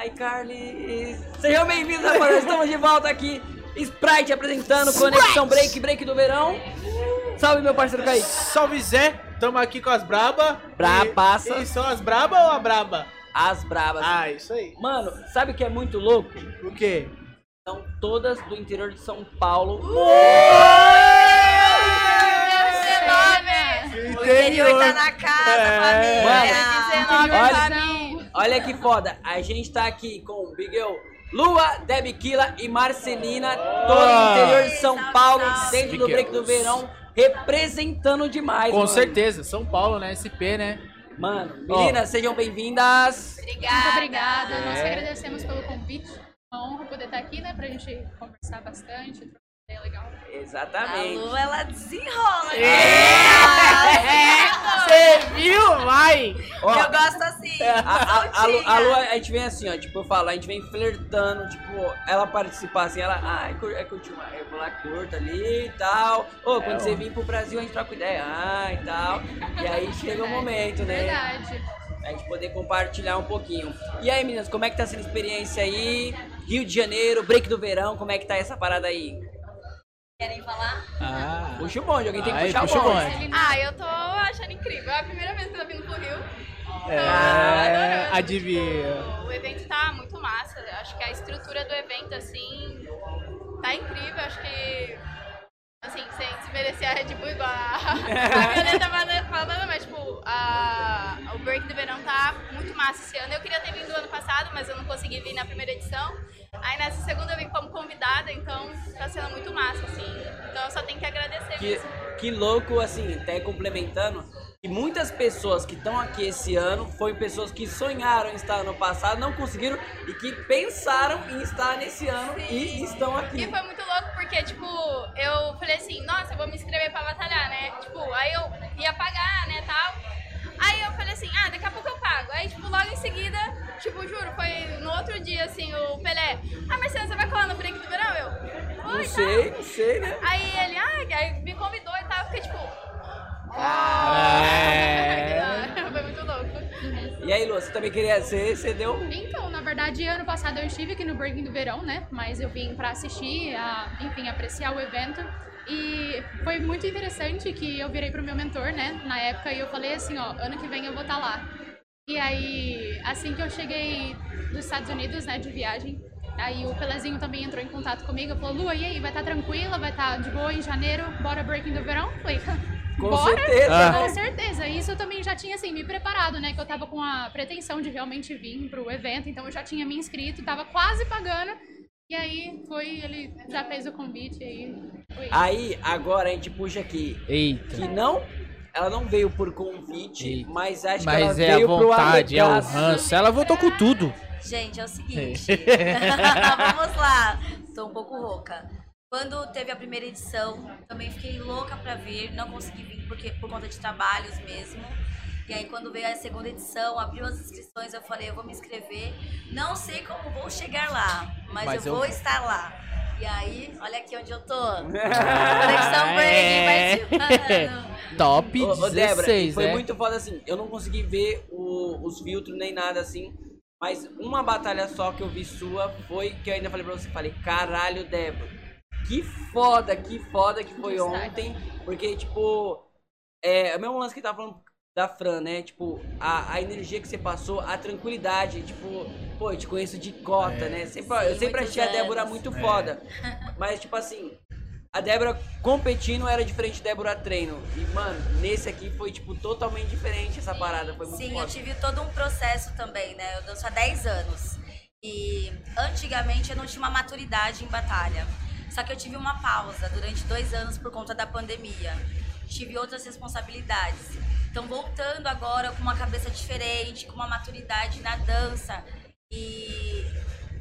Ai, Carly. Sejam bem-vindos, rapaziada. Estamos de volta aqui. Sprite apresentando Conexão Break, Break do Verão. Salve, meu parceiro Kaique. Salve Zé, tamo aqui com as braba. Brabaça. E, e são as braba ou a braba? As brabas. Ah, isso aí. Mano, sabe o que é muito louco? O quê? São todas do interior de São Paulo. O interior tá na casa, É. família. Olha, olha que foda. A gente tá aqui com o Bigel, Lua, Debbie Killa e Marcelina, todo o interior de São Paulo, dentro do break do verão, representando demais. Com mano. certeza, São Paulo, né? SP, né? Mano, meninas, sejam bem-vindas. Obrigada. Muito obrigada. Nós É. que agradecemos pelo convite. Uma honra poder estar aqui, né? Pra gente conversar bastante, ideia legal. A Exatamente. Lu, ela desenrola. Você viu? Vai! Ó, Eu gosto assim. a, a, a, Lu, a. Lu, a gente vem assim, ó, tipo, eu falo, a gente vem flertando, tipo, ela participar assim, ela, ai, cur, é curtir uma, eu vou lá, curta ali e tal. Ô, quando É, você ó. vir pro Brasil, a gente troca ideia, ah, e tal. E aí chega o momento, né? Verdade. A gente poder compartilhar um pouquinho. E aí, meninas, como é que tá sendo a experiência aí? Rio de Janeiro, break do verão, como é que tá essa parada aí? Querem falar? Ah, Puxa o bonde, alguém tem que puxar puxa o bonde. bonde. Ah, eu tô achando incrível. É a primeira vez que eu tô vindo pro Rio. é, adorando. adivinha. O evento tá muito massa. Acho que a estrutura do evento, assim, tá incrível. Acho que, assim, sem desmerecer a Red Bull igual a, a Violeta fala- falando, mas, tipo, a, o Break do Verão tá muito massa esse ano. Eu queria ter vindo ano passado, mas eu não consegui vir na primeira edição. Aí nessa segunda eu vim como convidada, então tá sendo muito massa, assim. Então eu só tenho que agradecer Que, mesmo. que louco, assim, até complementando, que muitas pessoas que estão aqui esse ano foram pessoas que sonharam em estar ano passado, não conseguiram e que pensaram em estar nesse ano e estão aqui. E foi muito louco porque, tipo, eu falei assim, nossa, eu vou me inscrever pra batalhar, né? Tipo, aí eu ia pagar, né, tal. Aí eu falei assim, ah, daqui a pouco eu pago. Aí, tipo, logo em seguida, tipo, juro, foi no outro dia, assim, o Pelé, ah, Marcelo, você vai colar no break do verão? Eu, Não oi, sei, não sei, né? Aí ele, ah, aí me convidou e tal, eu fiquei tipo... É. foi muito louco. E aí, Lu, você também queria ser, você deu. Então, na verdade, ano passado eu estive aqui no Breaking do Verão, né? Mas eu vim pra assistir, a, enfim, apreciar o evento. E foi muito interessante que eu virei pro meu mentor, né? Na época, e eu falei assim, ó, ano que vem eu vou estar lá. E aí, assim que eu cheguei dos Estados Unidos, né, de viagem, aí o Pelezinho também entrou em contato comigo, falou, Lua, e aí, vai estar tranquila, vai estar de boa em janeiro, bora Breaking do Verão? Falei, Com bora? certeza, Ah. Com né? certeza, isso eu também já tinha assim me preparado, né? Que eu tava com a pretensão de realmente vir pro evento, então eu já tinha me inscrito, tava quase pagando. E aí foi, ele já fez o convite aí foi. Aí, agora a gente puxa aqui. Eita. Que não. Ela não veio por convite, Eita. mas acho que Mas ela é a veio pro vontade, é o ranço. Ela voltou com tudo. Gente, é o seguinte. Vamos lá. Tô um pouco rouca. Quando teve a primeira edição, também fiquei louca pra vir. Não consegui vir porque, por conta de trabalhos mesmo. E aí, quando veio a segunda edição, abriu as inscrições, eu falei, eu vou me inscrever. Não sei como vou chegar lá, mas, Mas eu, eu vou estar lá. E aí, olha aqui onde eu tô. Conexão É. Participando. Top Ô, ô, Débora, 16, foi né? muito foda assim. Eu não consegui ver o- os filtros nem nada assim. Mas uma batalha só que eu vi sua foi que eu ainda falei pra você. Falei, caralho, Débora. Que foda, que foda que foi ontem. Porque, tipo, é o mesmo lance que tava falando da Fran, né? Tipo, a, a energia que você passou, a tranquilidade. Tipo, pô, eu te conheço de cota, É. né? Sempre, Sim, eu sempre achei a Débora muito foda. Mas, tipo assim, a Débora competindo era diferente da Débora treino. E, mano, nesse aqui foi, tipo, totalmente diferente essa parada. Foi muito Sim, foda. eu tive todo um processo também, né? Eu danço há 10 anos. E antigamente eu não tinha uma maturidade em batalha. Só que eu tive uma pausa durante dois anos por conta da pandemia. Tive outras responsabilidades. Então, voltando agora com uma cabeça diferente, com uma maturidade na dança. E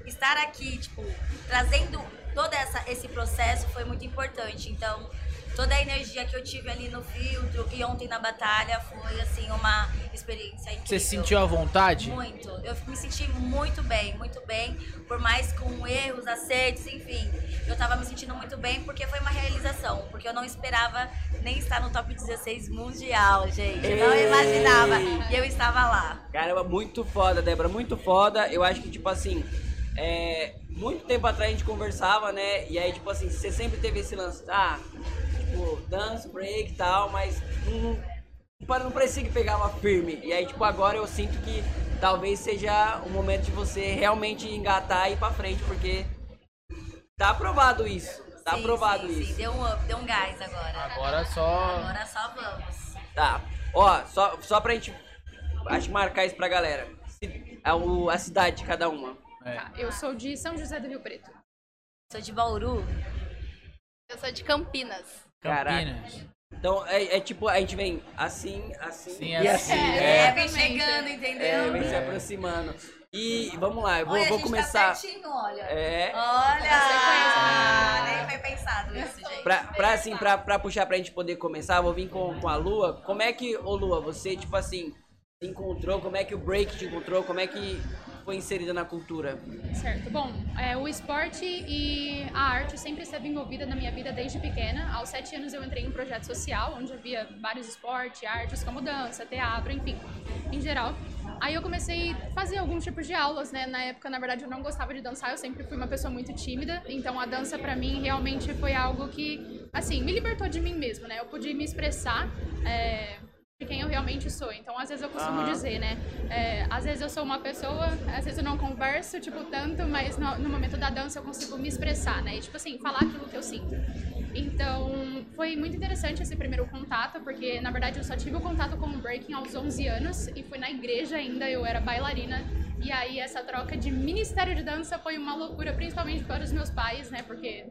estar aqui, tipo, trazendo todo essa, esse processo foi muito importante. Então, toda a energia que eu tive ali no filtro e ontem na batalha foi assim uma experiência incrível. Você se sentiu à vontade? Muito. Eu me senti muito bem, muito bem. Por mais com erros, acertos, enfim. Eu tava me sentindo muito bem porque foi uma realização. Porque eu não esperava nem estar no top 16 mundial, gente. Eu não imaginava. E eu estava lá. Caramba, muito foda, Débora, muito foda. Eu acho que, tipo assim, é, muito tempo atrás a gente conversava, né? E aí, tipo assim, você sempre teve esse lance, ah, dance, break e tal, mas não, não, não parecia que pegava firme. E aí, tipo, agora eu sinto que talvez seja o momento de você realmente engatar e ir pra frente, porque tá aprovado isso. Tá Sim, aprovado sim, isso. Sim, deu um up, deu um gás agora. Agora só. Agora só vamos. Tá. Ó, só, só pra gente acho que marcar isso pra galera. A, o- a cidade de cada uma. Tá, eu sou de São José do Rio Preto. Sou de Bauru. Eu sou de Campinas. Caraca. Campinas. Então é, é tipo, a gente vem assim, assim Sim, e assim. assim. É, É, vem chegando, é, entendeu? vem se aproximando. E vamos lá, eu vou, Olha, vou a gente começar. Tá certinho, olha. É. Olha! Nem foi pensado isso, gente. Pra, pra, assim, pra, pra puxar pra gente poder começar, eu vou vir com, com a Lua. Como é que, ô Lua, você, tipo assim, se encontrou? Como é que o break te encontrou? Como é que foi inserida na cultura? Certo. Bom, é, o esporte e a arte sempre esteve envolvida na minha vida desde pequena. Aos sete anos eu entrei em um projeto social, onde havia vários esportes, artes como dança, teatro, enfim, em geral. Aí eu comecei a fazer alguns tipos de aulas, né? Na época, na verdade, eu não gostava de dançar, eu sempre fui uma pessoa muito tímida. Então a dança pra mim realmente foi algo que, assim, me libertou de mim mesmo, né? Eu pude me expressar. é, de quem eu realmente sou. Então, às vezes eu costumo Aham. dizer, né? é, às vezes eu sou uma pessoa, às vezes eu não converso, tipo, tanto, mas no, no momento da dança eu consigo me expressar, né? E, tipo assim, falar aquilo que eu sinto. Então, foi muito interessante esse primeiro contato, porque, na verdade, eu só tive o contato com o breaking aos 11 anos, e foi na igreja ainda, eu era bailarina. E aí, essa troca de ministério de dança foi uma loucura, principalmente para os meus pais, né? Porque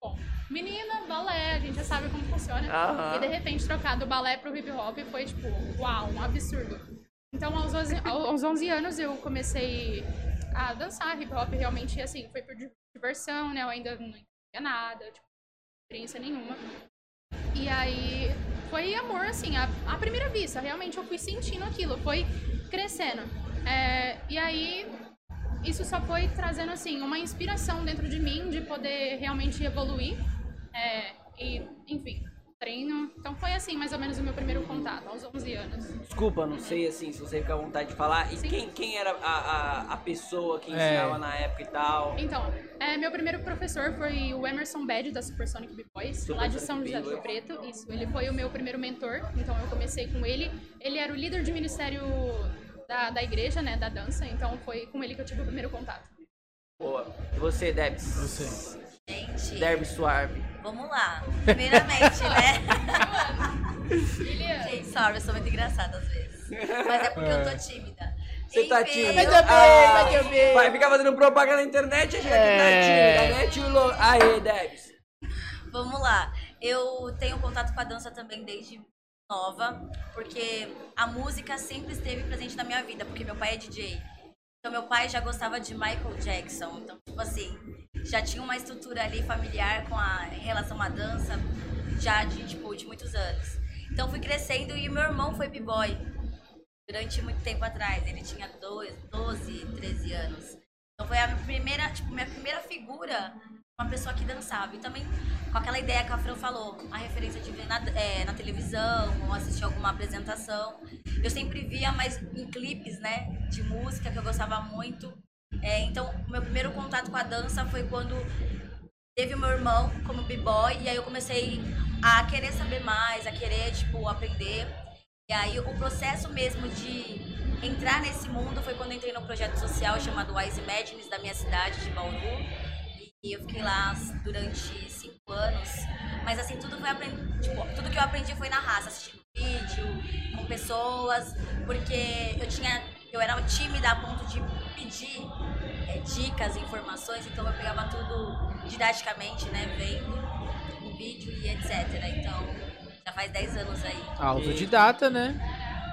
Bom, menina, balé, a gente já sabe como funciona. Aham. E de repente trocar do balé pro hip hop foi tipo, uau, um absurdo. Então aos 11, aos 11 anos eu comecei a dançar hip hop realmente assim, foi por diversão, né? Eu ainda não entendia nada, tipo, experiência nenhuma. E aí foi amor, assim, à, à primeira vista. Realmente eu fui sentindo aquilo, foi crescendo. É, e aí isso só foi trazendo, assim, uma inspiração dentro de mim de poder realmente evoluir. É, e, enfim, treino. Então foi assim, mais ou menos, o meu primeiro contato, aos 11 anos. Desculpa, não sei assim, se você fica à vontade de falar. E Sim. quem, quem era a, a, a pessoa que É. ensinava na época e tal? Então, é, meu primeiro professor foi o Emerson Bad, da Supersonic B-Boys, lá de São José do Rio Preto. Isso, ele foi o meu primeiro mentor, então eu comecei com ele. Ele era o líder de ministério da, da igreja, né, da dança, então foi com ele que eu tive o primeiro contato. Boa. E você, Debs? Você. Gente, Derby Suave. vamos lá. Primeiramente, né? Gente, sorry, eu sou muito engraçada às vezes. Mas é porque eu tô tímida. Você tá Enfim, tímida? eu- Mas também, Ah, também. Vai ficar fazendo propaganda na internet e achando É. que tá tímida, né, tio Lô? Aê, Debs. Vamos lá. Eu tenho contato com a dança também desde nova, porque a música sempre esteve presente na minha vida, porque meu pai é DJ. Então meu pai já gostava de Michael Jackson. Então, tipo assim, já tinha uma estrutura ali familiar com a em relação à dança já de tipo de muitos anos. Então fui crescendo e meu irmão foi b-boy durante muito tempo atrás. Ele tinha 12, 12 13 anos. Então foi a primeira, tipo, minha primeira figura, uma pessoa que dançava. E também com aquela ideia que a Fran falou, a referência de ver na, é, na televisão ou assistir alguma apresentação. Eu sempre via mais em clipes, né, de música que eu gostava muito. É, então, meu primeiro contato com a dança foi quando teve o meu irmão como b-boy e aí eu comecei a querer saber mais, a querer, tipo, aprender. E aí o processo mesmo de entrar nesse mundo foi quando entrei no projeto social chamado Wise Imagines da minha cidade, de Bauru. E eu fiquei lá durante cinco anos. Mas assim, tudo foi aprendi, tipo, tudo que eu aprendi foi na raça, assistindo vídeo, com pessoas, porque eu tinha. Eu era tímida a ponto de pedir é, dicas, informações, então eu pegava tudo didaticamente, né? Vendo o vídeo e etc. Então, já faz 10 anos aí. Autodidata, né?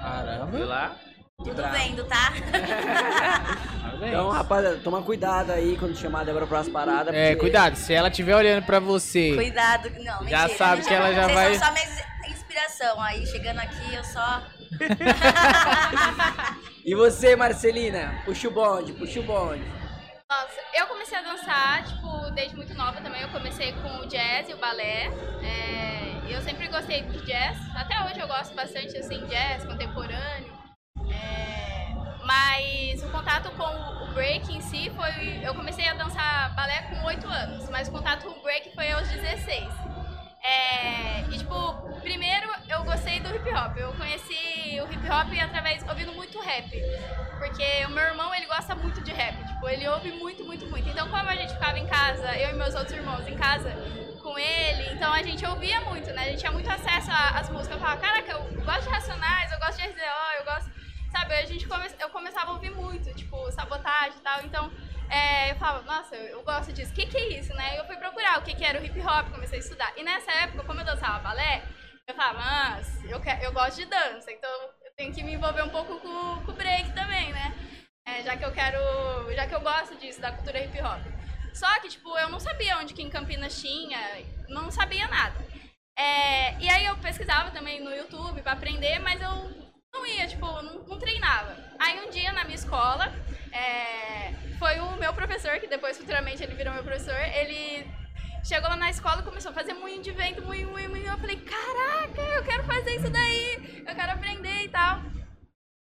Foi Caramba. lá? Tudo bravo. vendo, tá? Então, rapaziada, toma cuidado aí quando chamar a Débora para as paradas. É, porque- cuidado, se ela estiver olhando pra você. Cuidado. Não, Já mentira, sabe gente. que ela já Vocês vai- são só minha inspiração. Aí, chegando aqui, eu só... E você, Marcelina? Puxa o bonde, puxa o bonde. Nossa, eu comecei a dançar, tipo, desde muito nova também. Eu comecei com o jazz e o balé. É, eu sempre gostei de jazz. Até hoje eu gosto bastante, assim, jazz, contemporâneo. Mas o contato com o break em si foi... Eu comecei a dançar balé com 8 anos, mas o contato com o break foi aos 16. É, e, tipo, primeiro eu gostei do hip hop. Eu conheci o hip hop através, ouvindo muito rap. Porque o meu irmão, ele gosta muito de rap. Tipo, ele ouve muito, muito, muito. Então, como a gente ficava em casa, eu e meus outros irmãos em casa com ele, então a gente ouvia muito, né? A gente tinha muito acesso às músicas. Eu falava, caraca, eu gosto de Racionais, eu gosto de RZO, eu gosto... Sabe, a gente come... eu começava a ouvir muito, tipo, sabotagem e tal. Então, é, eu falava, nossa, eu, gosto disso. O que, que é isso, né? Eu fui procurar o que, que era o hip hop, comecei a estudar. E nessa época, como eu dançava balé, eu falava, mas eu, que- eu gosto de dança, então eu tenho que me envolver um pouco com, com o break também, né? É, já que eu quero. Já que eu gosto disso, da cultura hip hop. Só que, tipo, eu não sabia onde que em Campinas tinha, não sabia nada. É, e aí eu pesquisava também no YouTube pra aprender, mas eu não ia, tipo, não, não treinava. Aí um dia na minha escola, é, foi o meu professor, que depois futuramente ele virou meu professor, ele chegou lá na escola e começou a fazer moinho de vento, moinho, moinho, moinho. Eu falei, caraca, eu quero fazer isso daí, eu quero aprender e tal.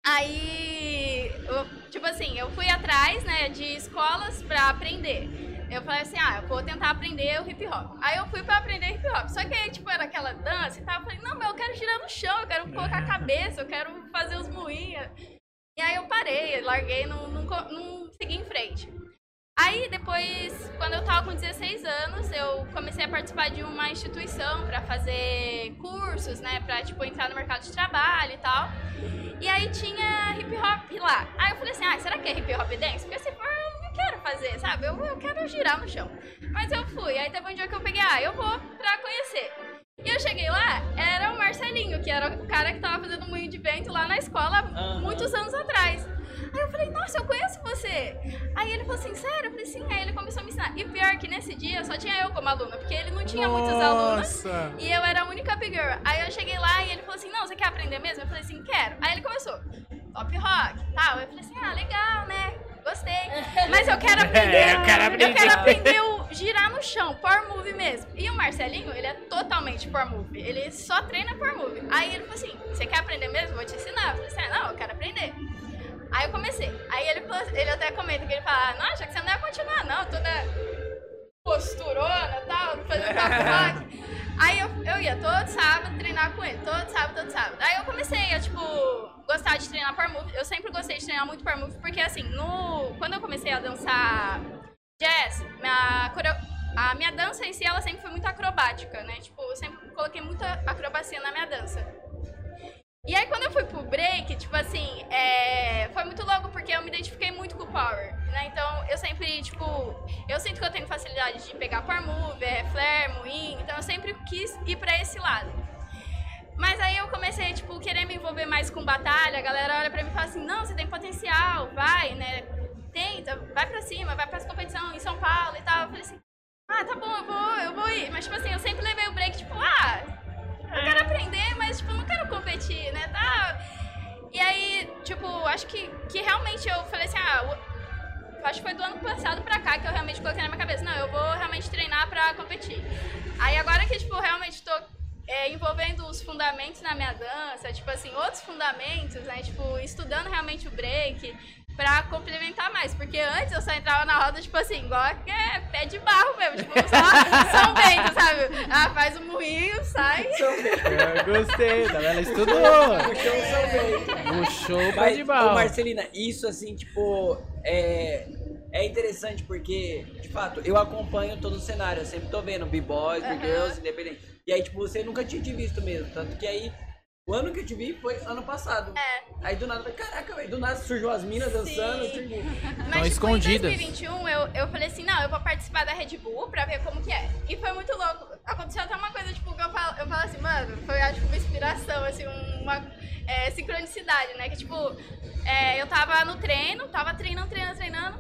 Aí, eu, tipo assim, eu fui atrás, né, de escolas pra aprender. Eu falei assim, ah, eu vou tentar aprender o hip hop. Aí eu fui pra aprender hip hop. Só que aí, tipo, era aquela dança e tal. Eu falei, não, mas eu quero girar no chão, eu quero colocar a cabeça, eu quero fazer os moinhos. E aí eu parei, larguei, não, não, não segui em frente. Aí depois, quando eu tava com 16 anos, eu comecei a participar de uma instituição pra fazer cursos, né, Pra tipo entrar no mercado de trabalho e tal. E aí tinha hip hop lá. Aí eu falei assim: "Ah, será que é hip hop dance? Porque se for, quero fazer, sabe? Eu, eu quero girar no chão". Mas eu fui. Aí teve um dia que eu peguei: "Ah, eu vou pra conhecer". E eu cheguei lá, era o Marcelinho, que era o cara que tava fazendo moinho de vento lá na escola Aham. muitos anos atrás. Aí eu falei, nossa, eu conheço você. Aí ele falou assim, sério? Eu falei, sim. Aí ele começou a me ensinar. E pior que nesse dia só tinha eu como aluna, porque ele não tinha muitos alunos. Nossa. E eu era a única big girl. Aí eu cheguei lá e ele falou assim, não, você quer aprender mesmo? Eu falei assim, quero. Aí ele começou, top rock, tal. Eu falei assim, ah, legal, né? Gostei. Mas eu quero aprender. É, eu quero aprender. Eu quero aprender o girar no chão, power move mesmo. E o Marcelinho, ele é totalmente power move. Ele só treina power move. Aí ele falou assim, você quer aprender mesmo? Vou te ensinar. Eu falei assim, ah, não, eu quero aprender. Aí eu comecei. Aí ele, falou, ele até comenta que ele fala, ah, não, acha que você não ia continuar, não, toda posturona e tal, fazendo top rock. Aí eu, eu ia todo sábado treinar com ele, todo sábado, todo sábado. Aí eu comecei a, tipo, gostar de treinar par move. Eu sempre gostei de treinar muito par move, porque assim, no, quando eu comecei a dançar jazz, minha, coreo- a minha dança em si, ela sempre foi muito acrobática, né? Tipo, eu sempre coloquei muita acrobacia na minha dança. E aí, quando eu fui pro break, tipo assim, é, foi muito louco porque eu me identifiquei muito com o power, né? Então, eu sempre, tipo, eu sinto que eu tenho facilidade de pegar power move, é, flare, moinho, então eu sempre quis ir pra esse lado. Mas aí eu comecei, tipo, querer me envolver mais com batalha, a galera olha pra mim e fala assim, não, você tem potencial, vai, né? Tenta, vai pra cima, vai pras competições em São Paulo e tal. Eu falei assim, ah, tá bom, eu vou, eu vou ir. Mas, tipo assim, eu sempre levei o break, tipo, ah, eu quero aprender, mas, tipo, não quero competir, né? Tá. E aí, tipo, acho que, que realmente eu falei assim, ah, acho que foi do ano passado pra cá que eu realmente coloquei na minha cabeça, não, eu vou realmente treinar pra competir. Aí agora que, tipo, realmente tô é, envolvendo os fundamentos na minha dança, tipo assim, outros fundamentos, né? Tipo, estudando realmente o break pra complementar mais. Porque antes eu só entrava na roda, tipo assim, igual que é pé de barro mesmo, tipo, só São Bento, sabe? Ah, faz o moinho, sai. Eu gostei, tá? Ela estudou. Puxou o seu veio. Puxou o pé de ô, bala. Marcelina, isso assim, tipo, é, é interessante porque, de fato, eu acompanho todo o cenário. Eu sempre tô vendo B-Boys, B-Girls, independente. E aí, tipo, você nunca tinha te visto mesmo. Tanto que aí, o ano que eu te vi foi ano passado. É. Aí do nada, eu falei, caraca, velho, do nada surgiu as minas dançando. Sim. Surgiu. Mas, Tão tipo, escondidas. em 2021, eu, eu falei assim, não, eu vou participar da Red Bull pra ver como que é. E foi muito louco. Aconteceu até uma coisa, tipo, que eu falo, eu falo assim, mano, foi acho que uma inspiração, assim, uma é, sincronicidade, né? Que tipo, é, eu tava no treino, tava treinando, treinando, treinando.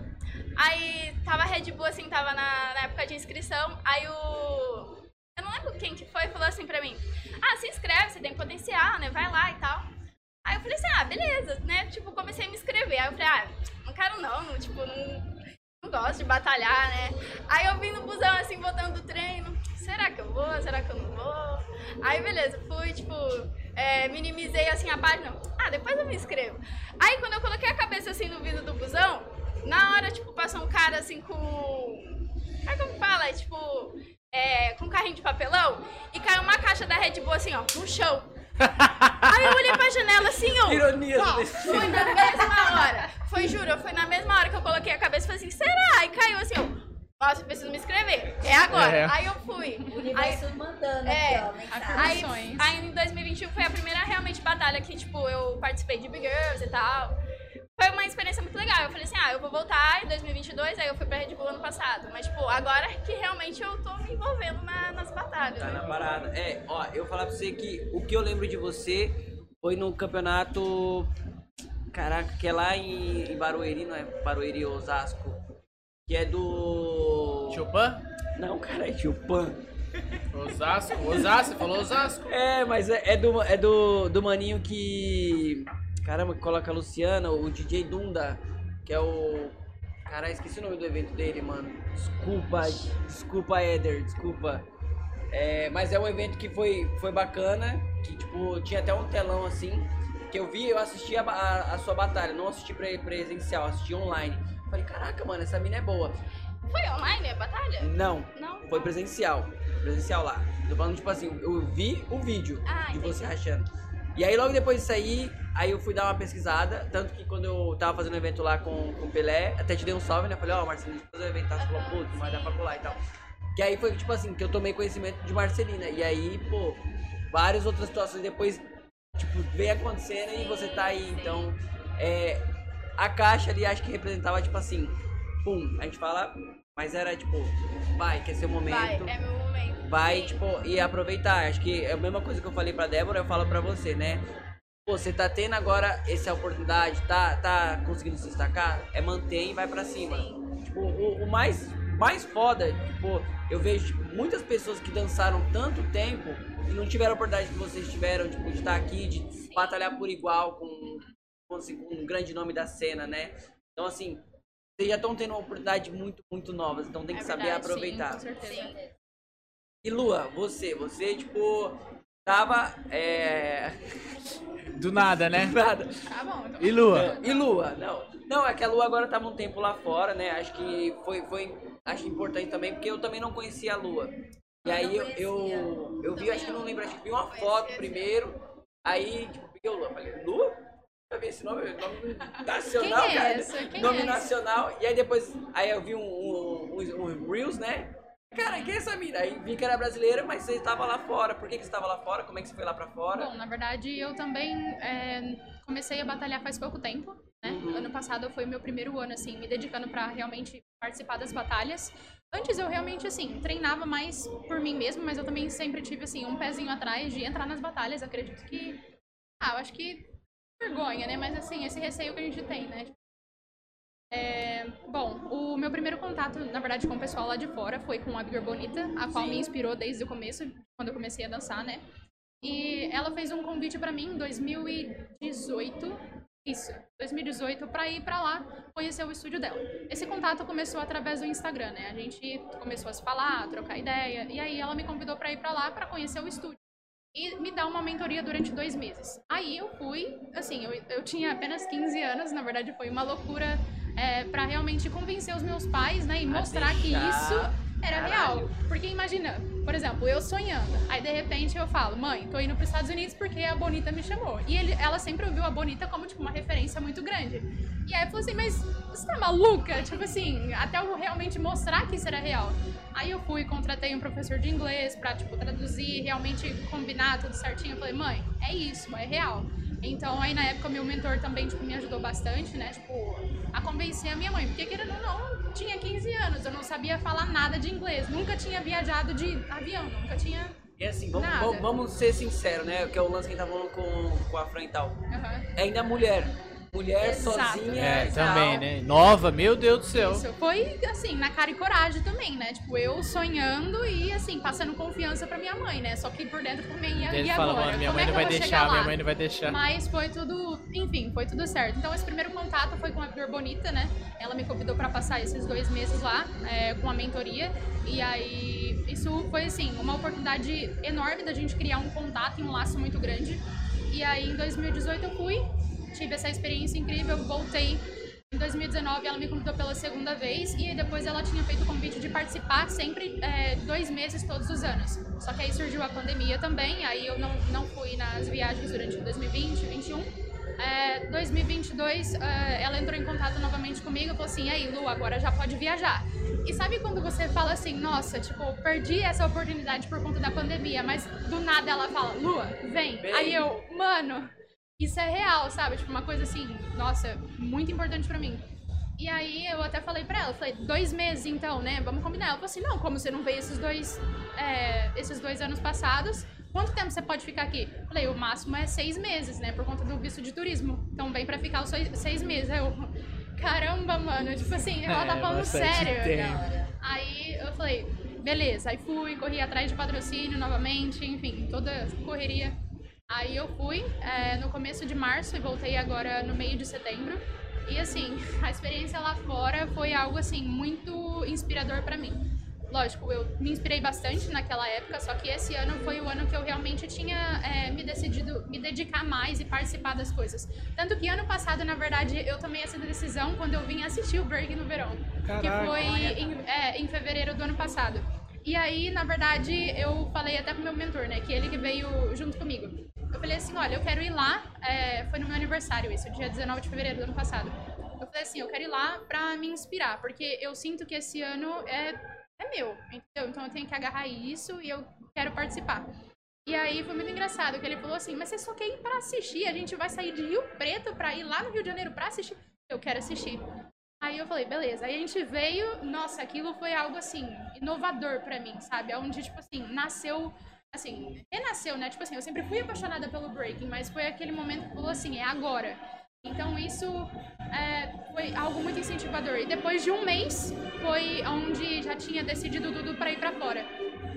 Aí tava Red Bull, assim, tava na, na época de inscrição. Aí o. Eu não lembro quem que foi, falou assim pra mim: Ah, se inscreve, você tem potencial, né? Vai lá e tal. Aí eu falei assim: Ah, beleza, né? Tipo, comecei a me inscrever. Aí eu falei: Ah, não quero não, tipo, não, não gosto de batalhar, né? Aí eu vim no busão, assim, voltando do treino. Será que eu vou? Será que eu não vou? Aí, beleza, fui, tipo, é, minimizei, assim, a página. Ah, depois eu me inscrevo. Aí, quando eu coloquei a cabeça, assim, no vidro do busão, na hora, tipo, passou um cara, assim, com... Como é que fala? Tipo, é, com um carrinho de papelão e caiu uma caixa da Red Bull, assim, ó, no chão. Aí eu olhei pra janela, assim, ó. Ironia do Ó, destino. Foi na mesma hora. Foi, juro, foi na mesma hora que eu coloquei a cabeça e falei assim, será? E caiu assim, ó. Nossa, eu preciso me inscrever. É agora. É. Aí eu fui. O universo mandando É. aqui, ó. Aí, aí em 2021 foi a primeira realmente batalha que, tipo, eu participei de Big Girls e tal. Foi uma experiência muito legal. Eu falei assim, ah, eu vou voltar em 2022, aí eu fui pra Red Bull ano passado. Mas, tipo, agora que realmente eu tô me envolvendo na- nas batalhas. Tá né? na parada. É, ó, eu vou falar pra você que o que eu lembro de você foi no campeonato. Caraca, que é lá em, em Barueri, não é? Barueri Osasco. Que é do. Chopin? Não, cara, é Chupan. Osasco? Osasco? Você falou Osasco? É, mas é, é do, é do, do maninho que. Caramba, que coloca a Luciana, o DJ Dunda, que é o. Caralho, esqueci o nome do evento dele, mano. Desculpa, desculpa, Éder, desculpa. É, mas é um evento que foi, foi bacana, que tipo, tinha até um telão assim, que eu vi, eu assisti a, a, a sua batalha, não assisti pre- presencial, assisti online. Falei, caraca, mano, essa mina é boa. Foi online a batalha? Não, Não? foi presencial. Presencial lá. Tô falando, tipo assim, eu vi o vídeo Ah, de entendi. você rachando. E aí logo depois disso aí, aí eu fui dar uma pesquisada. Tanto que quando eu tava fazendo um evento lá com, com o Pelé, até te dei um salve, né? Falei, ó, Marcelino, deixa eu fazer um evento, tá? Você falou, putz, vai dar pra colar e tal. Que aí foi tipo assim, que eu tomei conhecimento de Marcelina. E aí, pô, várias outras situações depois, tipo, veio acontecendo e você tá aí. Então, é. A caixa ali acho que representava, tipo assim, pum, a gente fala, mas era tipo, vai, que é seu momento Vai, é meu momento. vai, Sim. tipo, e aproveitar. Acho que é a mesma coisa que eu falei pra Débora, eu falo pra você, né? Pô, você tá tendo agora essa oportunidade, tá, tá conseguindo se destacar? É manter e vai pra cima. Tipo, o, o mais, mais foda, tipo, eu vejo tipo, muitas pessoas que dançaram tanto tempo e não tiveram a oportunidade que vocês tiveram, tipo, de estar aqui, de batalhar por igual com, com, assim, com um grande nome da cena, né? Então, assim, vocês já estão tendo uma oportunidade muito, muito novas, então tem que É saber verdade, sim, aproveitar. Com certeza. E Lua, você, você, tipo, tava. É. Do nada, né? Nada. Tá bom, então. E Lua? E Lua, não. Não, é que a Lua agora tava um tempo lá fora, né? Acho que foi, foi acho importante também, porque eu também não conhecia a Lua. E Eu aí eu, eu, eu vi, acho que não lembro, acho que vi uma foto primeiro. Aí, tipo, peguei o Lua. Falei, Lua? Eu vi esse nome, nome nacional, Quem é cara. Quem nome é nacional. E aí depois, aí eu vi um, um, um, um Reels, né? Cara, quem é essa mina? Aí vi que era brasileira, mas você estava lá fora. Por que, que você estava lá fora? Como é que você foi lá pra fora? Bom, na verdade, eu também é, comecei a batalhar faz pouco tempo, né? Uhum. Ano passado foi meu primeiro ano, assim, me dedicando pra realmente participar das batalhas. Antes eu realmente, assim, treinava mais por mim mesmo, mas eu também sempre tive, assim, um pezinho atrás de entrar nas batalhas. Acredito que... Ah, eu acho que... Vergonha, né? Mas, assim, esse receio que a gente tem, né? É, bom, o meu primeiro contato, na verdade, com o pessoal lá de fora foi com a Bigger Bonita, a qual me inspirou desde o começo, quando eu comecei a dançar, né? E ela fez um convite pra mim em 2018, isso, 2018, pra ir pra lá conhecer o estúdio dela. Esse contato começou através do Instagram, né? A gente começou a se falar, a trocar ideia, e aí ela me convidou pra ir pra lá pra conhecer o estúdio. E me dar uma mentoria durante dois meses. Aí eu fui, assim, eu, eu tinha apenas 15 anos, na verdade foi uma loucura é, para realmente convencer os meus pais, né? E mostrar que isso era Caralho. real. Porque imagina, por exemplo, eu sonhando, aí de repente eu falo, mãe, tô indo pros Estados Unidos porque a Bonita me chamou. E ele, ela sempre ouviu a Bonita como, tipo, uma referência muito grande. E aí eu falei assim, mas você tá maluca? Tipo assim, até eu realmente mostrar que isso era real. Aí eu fui, contratei um professor de inglês pra, tipo, traduzir, realmente combinar tudo certinho. Eu falei, mãe, é isso, é real. Então, aí na época, meu mentor também, tipo, me ajudou bastante, né? Tipo, a convencer a minha mãe. Porque, querendo ou não, tinha 15 anos, eu não sabia falar nada de inglês. Nunca tinha viajado de avião, nunca tinha E assim, vamos, Nada. vamos- ser sinceros, né? Que é o lance que a gente tá falando com, com a Fran e tal. Aham. É ainda mulher. Mulher Exato. sozinha. É, também, né? Nova, meu Deus do céu. Isso, foi assim, na cara e coragem também, né? Tipo, eu sonhando e assim, passando confiança pra minha mãe, né? Só que por dentro também ia, Ele e fala, agora? minha Como mãe é não que vai eu vou deixar, minha mãe não vai deixar. Mas foi tudo, enfim, foi tudo certo. Então esse primeiro contato foi com a Flor Bonita, né? Ela me convidou pra passar esses dois meses lá, é, com a mentoria. E aí, isso foi assim, uma oportunidade enorme da gente criar um contato e um laço muito grande. E aí em 2018 eu fui, tive essa experiência incrível, voltei. Em 2019 ela me convidou pela segunda vez e depois ela tinha feito o convite de participar sempre é, dois meses todos os anos. Só que aí surgiu a pandemia também, aí eu não, não fui nas viagens durante 2020, 2021. É, 2022 é, ela entrou em contato novamente comigo e falou assim: aí, Lu, agora já pode viajar. E sabe quando você fala assim, nossa, tipo, perdi essa oportunidade por conta da pandemia, mas do nada ela fala, Lua, vem. Vem. Aí eu, mano, isso é real, sabe? Tipo, uma coisa assim, nossa, muito importante pra mim. E aí eu até falei pra ela, falei, dois meses então, né? Vamos combinar. Ela falou assim, não, como você não veio esses dois, é, esses dois anos passados, quanto tempo você pode ficar aqui? Falei, o máximo é seis meses, né? Por conta do visto de turismo. Então vem pra ficar os seis, meses. Aí eu, caramba, mano, tipo assim, ela tá É, falando bastante sério. tempo. Aí eu falei, beleza. Aí fui, corri atrás de patrocínio novamente, enfim, toda correria. Aí eu fui é, no começo de março e voltei agora no meio de setembro. E assim, a experiência lá fora foi algo assim muito inspirador pra mim. Lógico, eu me inspirei bastante naquela época, só que esse ano foi o ano que eu realmente tinha é, me decidido me dedicar mais e participar das coisas. Tanto que ano passado, na verdade, eu tomei essa decisão quando eu vim assistir o Break no verão, que foi em, é, em fevereiro do ano passado. E aí, na verdade, eu falei até pro meu mentor, né, que ele que veio junto comigo. Eu falei assim, olha, eu quero ir lá, é, foi no meu aniversário isso, dia 19 de fevereiro do ano passado. Eu falei assim, eu quero ir lá pra me inspirar, porque eu sinto que esse ano é, é meu, entendeu? Então eu tenho que agarrar isso e eu quero participar. E aí foi muito engraçado, que ele falou assim, mas você só quer ir pra assistir, a gente vai sair de Rio Preto pra ir lá no Rio de Janeiro pra assistir. Eu quero assistir. Aí eu falei, beleza. Aí a gente veio, nossa, aquilo foi algo assim, inovador pra mim, sabe? Onde, tipo assim, nasceu, assim, renasceu, né? Tipo assim, eu sempre fui apaixonada pelo breaking, mas foi aquele momento que falou assim, é agora. Então isso é, foi algo muito incentivador. E depois de um mês, foi onde já tinha decidido tudo pra ir pra fora.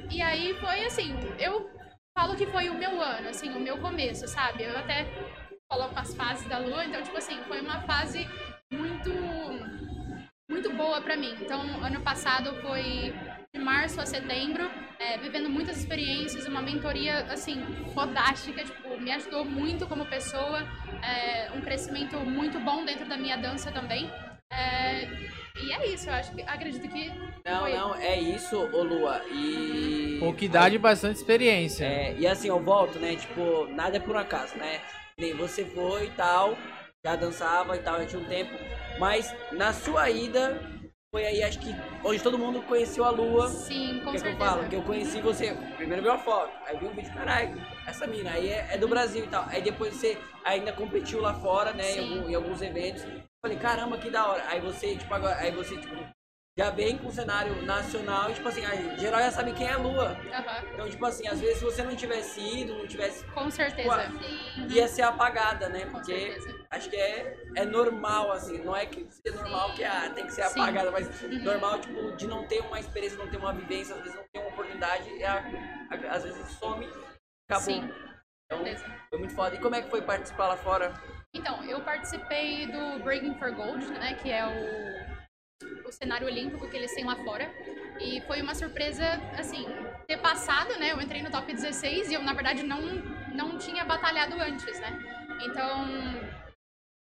E aí foi assim, eu falo que foi o meu ano, assim, o meu começo, sabe? Eu até coloco as fases da lua, então, tipo assim, foi uma fase muito muito boa pra mim. Então, ano passado foi de março a setembro, é, vivendo muitas experiências, uma mentoria, assim, fodástica, tipo, me ajudou muito como pessoa, é, um crescimento muito bom dentro da minha dança também. É, e é isso, eu acho que, acredito que Não, foi. não, é isso, ô Lua. E. O que dá de bastante experiência. É, e assim, eu volto, né? Tipo, nada é por acaso, né? Nem você foi e tal, já dançava e tal, já tinha um tempo. Mas na sua ida, foi aí, acho que, onde todo mundo conheceu a Lua. Sim, com que é que eu certeza. falo? Que eu conheci você. Primeiro viu a foto, aí vi um vídeo, caralho, essa mina aí é, é do Brasil e tal. Aí depois você ainda competiu lá fora, né? Em, algum- em alguns eventos. Falei, caramba, que da hora. Aí você, tipo, agora, aí você, tipo, já vem com o cenário nacional e, tipo assim, aí, geral já sabe quem é a Lua. Aham, Então, tipo assim, às vezes se você não tivesse ido, não tivesse. com certeza. Ué, ia ser apagada, né? Com Porque certeza. Acho que é, é normal, assim. Não é que seja normal que ah, tem que ser Sim. apagada, mas normal, tipo, de não ter uma experiência, não ter uma vivência, às vezes não ter uma oportunidade, e a- a- às vezes some, acabou. Sim, Então, certeza. foi muito foda. E como é que foi participar lá fora? Então, eu participei do Breaking for Gold, né? Que é o, o cenário olímpico que eles têm lá fora. E foi uma surpresa, assim, ter passado, né? Eu entrei no top 16 e eu, na verdade, não, não tinha batalhado antes, né? Então,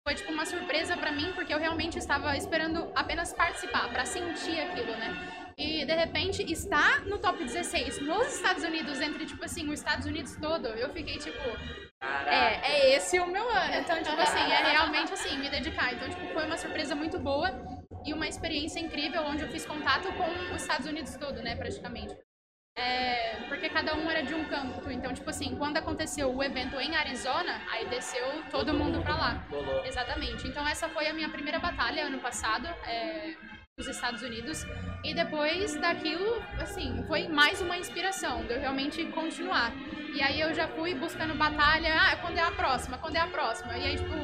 foi tipo uma surpresa pra mim, porque eu realmente estava esperando apenas participar, pra sentir aquilo, né? E de repente estar no top 16 nos Estados Unidos, entre tipo assim, os Estados Unidos todo, eu fiquei tipo, Caraca. é, é esse o meu ano. Então, tipo assim, é realmente assim, me dedicar. Então, tipo, foi uma surpresa muito boa e uma experiência incrível onde eu fiz contato com os Estados Unidos todo, né, praticamente. É, porque cada um era de um canto. Então, tipo assim, quando aconteceu o evento em Arizona, aí desceu todo mundo pra lá. Rolou. Exatamente. Então essa foi a minha primeira batalha ano passado, é, nos Estados Unidos. E depois daquilo, assim, foi mais uma inspiração de eu realmente continuar. E aí eu já fui buscando batalha, ah, quando é a próxima, quando é a próxima. E aí, tipo,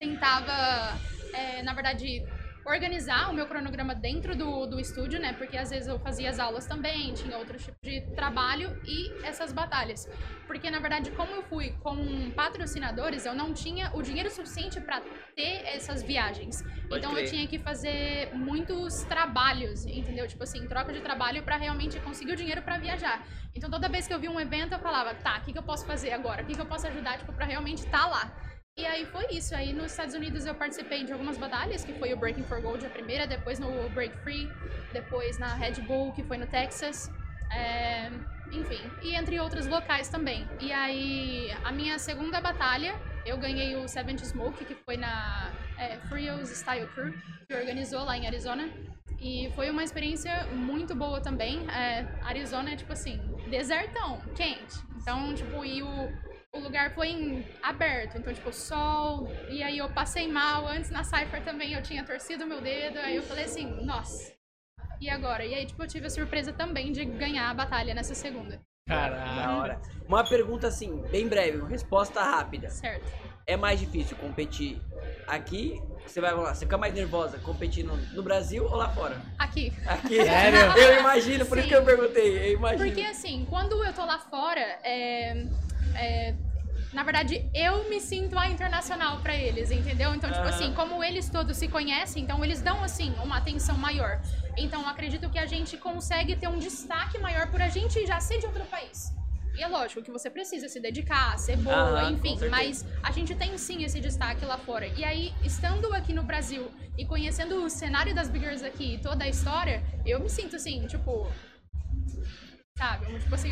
tentava, é, na verdade, organizar o meu cronograma dentro do, do estúdio, né? Porque às vezes eu fazia as aulas também, tinha outros tipos de trabalho e essas batalhas. Porque na verdade, como eu fui com patrocinadores, eu não tinha o dinheiro suficiente para ter essas viagens. Pode então crer. eu tinha que fazer muitos trabalhos, entendeu? Tipo assim, troca de trabalho para realmente conseguir o dinheiro para viajar. Então toda vez que eu via um evento, eu falava, tá, o que, que eu posso fazer agora? O que, que eu posso ajudar, tipo, para realmente estar lá? E aí foi isso. Aí nos Estados Unidos eu participei de algumas batalhas, que foi o Breaking for Gold a primeira, depois no Break Free, depois na Red Bull, que foi no Texas. É, enfim, e entre outros locais também. E aí, a minha segunda batalha, eu ganhei o Seventh Smoke, que foi na é, Frios Style Crew, que organizou lá em Arizona. E foi uma experiência muito boa também. É, Arizona é tipo assim, desertão, quente. Então, tipo, e o, o lugar foi em- aberto, então, tipo, sol. E aí eu passei mal. Antes na Cypher também eu tinha torcido o meu dedo. Aí eu falei assim, nossa. E agora? E aí, tipo, eu tive a surpresa também de ganhar a batalha nessa segunda. Da Caralho. hora. Uma pergunta assim, bem breve, uma resposta rápida. Certo. É mais difícil competir aqui? Você vai lá, você fica mais nervosa competindo no Brasil ou lá fora? Aqui. Aqui. Sério? Eu imagino, por isso Sim. que eu perguntei. Eu imagino. Porque assim, quando eu tô lá fora, é, é, na verdade, eu me sinto a internacional pra eles, entendeu? Então, tipo Aham. assim, como eles todos se conhecem, então eles dão, assim, uma atenção maior. Então, eu acredito que a gente consegue ter um destaque maior por a gente já ser de outro país. E é lógico que você precisa se dedicar, ser boa, enfim, mas a gente tem sim esse destaque lá fora. E aí, estando aqui no Brasil e conhecendo o cenário das Big Girls aqui e toda a história, eu me sinto assim, tipo. Sabe? Tipo assim.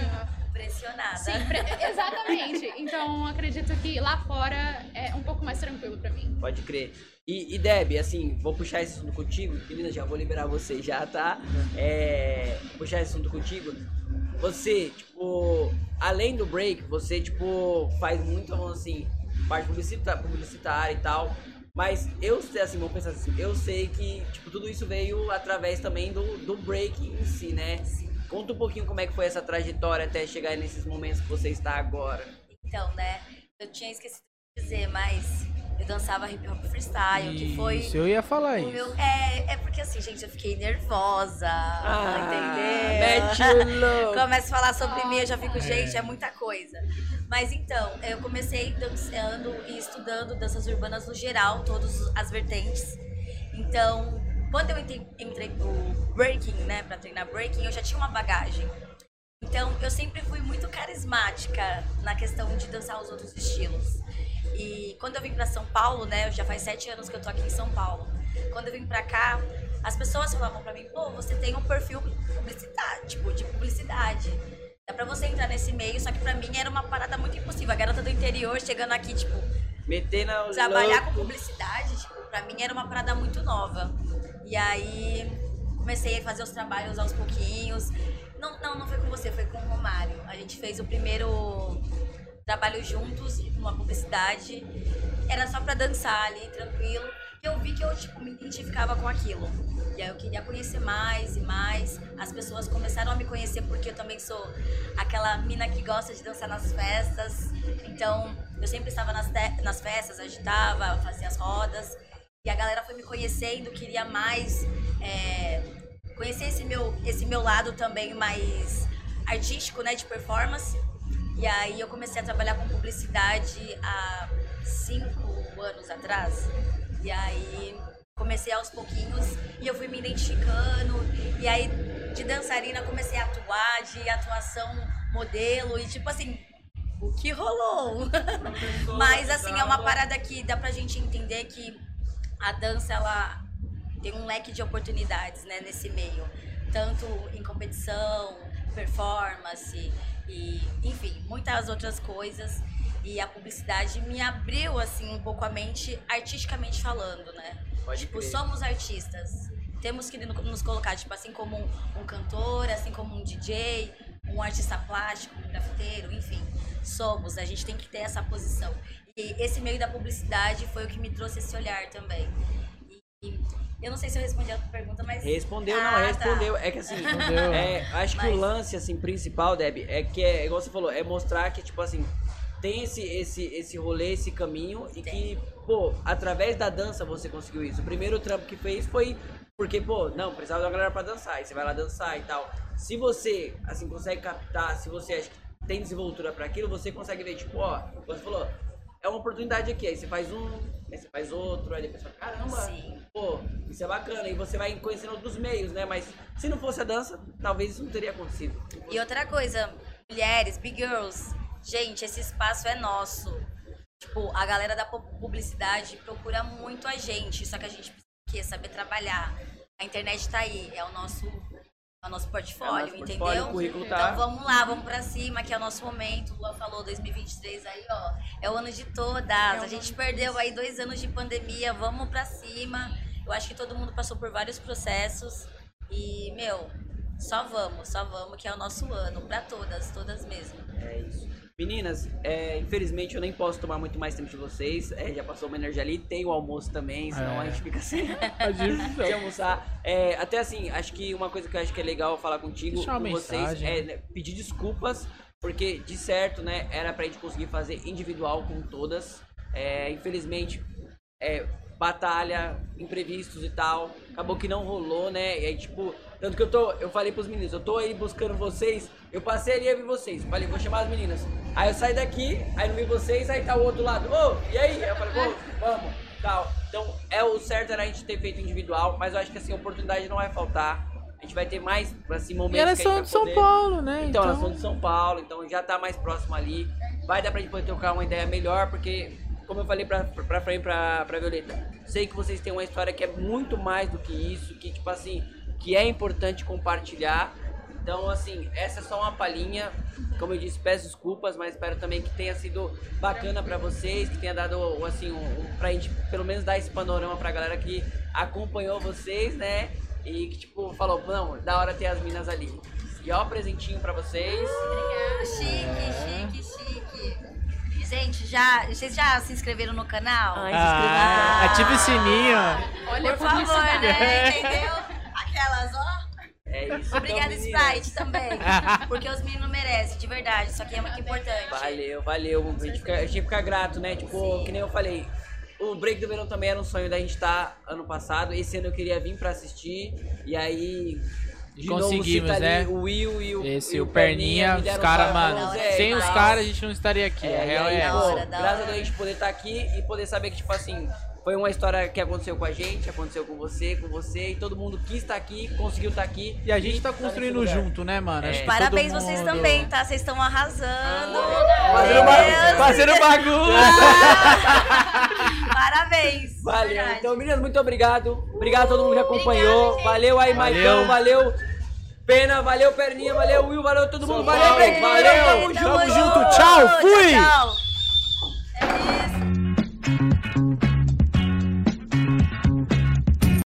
Pressionada. Sim, pre- exatamente. Então acredito que lá fora é um pouco mais tranquilo pra mim. Pode crer. E, e Deb, assim, vou puxar esse assunto contigo. Menina, já vou liberar você já, tá? É, puxar esse assunto contigo. Você, tipo, além do break, você, tipo, faz muito, assim, parte publicita- publicitária e tal. Mas eu sei, assim, vamos pensar assim, eu sei que, tipo, tudo isso veio através também do, do break em si, né? Conta um pouquinho como é que foi essa trajetória até chegar nesses momentos que você está agora. Então, né? Eu tinha esquecido de dizer, mas eu dançava hip hop freestyle, que foi. Isso, eu ia falar isso. meu. É, é porque assim, gente, eu fiquei nervosa. entendeu? mete o louco. Começa a falar sobre mim, eu já fico, gente, é muita coisa. Mas então, eu comecei dançando e estudando danças urbanas no geral, todas as vertentes. Então, quando eu entrei, entrei pro breaking, né, pra treinar breaking, eu já tinha uma bagagem. Então, eu sempre fui muito carismática na questão de dançar os outros estilos. E quando eu vim pra São Paulo, né, já faz sete anos que eu tô aqui em São Paulo. Quando eu vim pra cá, as pessoas falavam pra mim, pô, você tem um perfil publicitário, tipo, de publicidade. Dá pra você entrar nesse meio, só que pra mim era uma parada muito impossível. A garota do interior chegando aqui, tipo, Meter na trabalhar com publicidade, tipo, pra mim era uma parada muito nova. E aí comecei a fazer os trabalhos aos pouquinhos. Não, não, não foi com você, foi com o Romário. A gente fez o primeiro trabalho juntos, uma publicidade. Era só pra dançar ali, tranquilo. E eu vi que eu, tipo, me identificava com aquilo. E aí eu queria conhecer mais e mais. As pessoas começaram a me conhecer porque eu também sou aquela mina que gosta de dançar nas festas. Então, eu sempre estava nas, nas festas, agitava, fazia as rodas. E a galera foi me conhecendo, queria mais é, conhecer esse meu, esse meu lado também mais artístico, né, de performance. E aí eu comecei a trabalhar com publicidade há cinco anos atrás. E aí comecei aos pouquinhos e eu fui me identificando. E aí de dançarina comecei a atuar, de atuação modelo e tipo assim, o que rolou? Mas assim, é uma parada que dá pra gente entender que a dança ela tem um leque de oportunidades, né, nesse meio, tanto em competição, performance e, enfim, muitas outras coisas. E a publicidade me abriu assim um pouco a mente artisticamente falando, né? Pode tipo, crer. somos artistas. Temos que nos colocar, tipo, assim como um, um cantor, assim como um DJ, um artista plástico, um grafiteiro, enfim. Somos, a gente tem que ter essa posição. E esse meio da publicidade foi o que me trouxe esse olhar também. E, Eu não sei se eu respondi a pergunta, mas. Respondeu, Ah, não, tá. respondeu. É que assim, é, acho que o Mas- lance assim principal, Deb, é que é igual você falou, é mostrar que tipo assim, tem esse esse esse rolê, esse caminho e que, pô, através da dança você conseguiu isso. O primeiro trampo que fez foi porque, pô, não, precisava da galera pra dançar, e você vai lá dançar e tal. Se você, assim, consegue captar, se você acha que tem desenvoltura pra aquilo, você consegue ver, tipo, ó, você falou, é uma oportunidade aqui, aí você faz um, aí você faz outro, aí depois você fala, caramba, Sim. pô, isso é bacana. E você vai conhecendo outros meios, né? Mas se não fosse a dança, talvez isso não teria acontecido. E outra coisa, mulheres, big girls, gente, esse espaço é nosso. Tipo, a galera da pu- publicidade procura muito a gente, só que a gente precisa saber trabalhar. A internet tá aí, é o nosso, é o nosso portfólio, É o nosso entendeu? portfólio, currículo tá- Então vamos lá, vamos pra cima, que é o nosso momento. O Luan falou 2023 aí, ó. É o ano de todas. a gente perdeu aí dois anos de pandemia, vamos pra cima. Eu acho que todo mundo passou por vários processos. E, meu, só vamos, só vamos, que é o nosso ano, pra todas, todas mesmo. É isso. Meninas, é, infelizmente eu nem posso tomar muito mais tempo de vocês. É, já passou uma energia ali, tem o almoço também, senão É. a gente fica sem, gente- sem almoçar. É, até assim, acho que uma coisa que eu acho que é legal falar contigo, com vocês, mensagem. é né, pedir desculpas, porque de certo, né, era pra gente conseguir fazer individual com todas. É, infelizmente, é, batalha, imprevistos e tal. Acabou que não rolou, né? E aí, tipo, tanto que eu tô, eu falei pros meninos, eu tô aí buscando vocês, eu passei ali e vi vocês. Falei, vou chamar as meninas. Aí eu saí daqui, aí não vi vocês, aí tá o outro lado, ô, e aí? Aí eu falei, ô, vamos, tal. Então, é o certo era a gente ter feito individual, mas eu acho que assim, a oportunidade não vai faltar. A gente vai ter mais, assim, momentos E elas que a são de São poder- Paulo, né? então, elas são de São Paulo, então já tá mais próximo ali. Vai dar pra gente poder trocar uma ideia melhor, porque, como eu falei pra, pra Fran e pra, pra Violeta, sei que vocês têm uma história que é muito mais do que isso, que, tipo assim, que é importante compartilhar. Então, assim, essa é só uma palhinha. Como eu disse, peço desculpas, mas espero também que tenha sido bacana pra vocês, que tenha dado, assim, um, um, pra gente pelo menos dar esse panorama pra galera que acompanhou vocês, né? E que, tipo, falou, não, da hora ter as minas ali. E ó, presentinho pra vocês. Chique, chique, chique. Gente, já, vocês já se inscreveram no canal? Ai, Ah, ative o sininho. Olha Por favor, publicidade. né? Entendeu? Aquelas, ó. É isso. Obrigada, então. Sprite, também. Porque os meninos merecem, de verdade. Isso aqui é muito importante. Valeu, valeu. A gente fica, a gente fica grato, né? Tipo, que nem eu falei. O Break do Verão também era um sonho da gente estar ano passado. Esse ano eu queria vir pra assistir. E aí. De Conseguimos, novo, né? ali o Will e o. Esse, e o Perninha, os caras, mano, falando, hora "Zé, sem e os tal." caras a gente não estaria aqui. É, a real é essa. graças hora. a Deus a gente poder estar aqui e poder saber que, tipo assim, foi uma história que aconteceu com a gente, aconteceu com você, com você, e todo mundo quis estar aqui, conseguiu estar aqui. E a gente tá construindo junto, né, mano? Acho É. que Parabéns todo vocês mundo- também, tá? Vocês estão arrasando. Fazendo, Meu ba- Deus. fazendo bagunça. Parabéns. Valeu. Verdade. Então, meninas, muito obrigado. Obrigado a todo mundo que acompanhou. Obrigada, valeu aí, Maicão. Então, valeu. Pena, valeu, Perninha. Valeu, Will. Valeu todo mundo. Valeu, Brent. Valeu. Tamo, tamo junto. junto. Tchau. Fui. Tchau, tchau. É isso.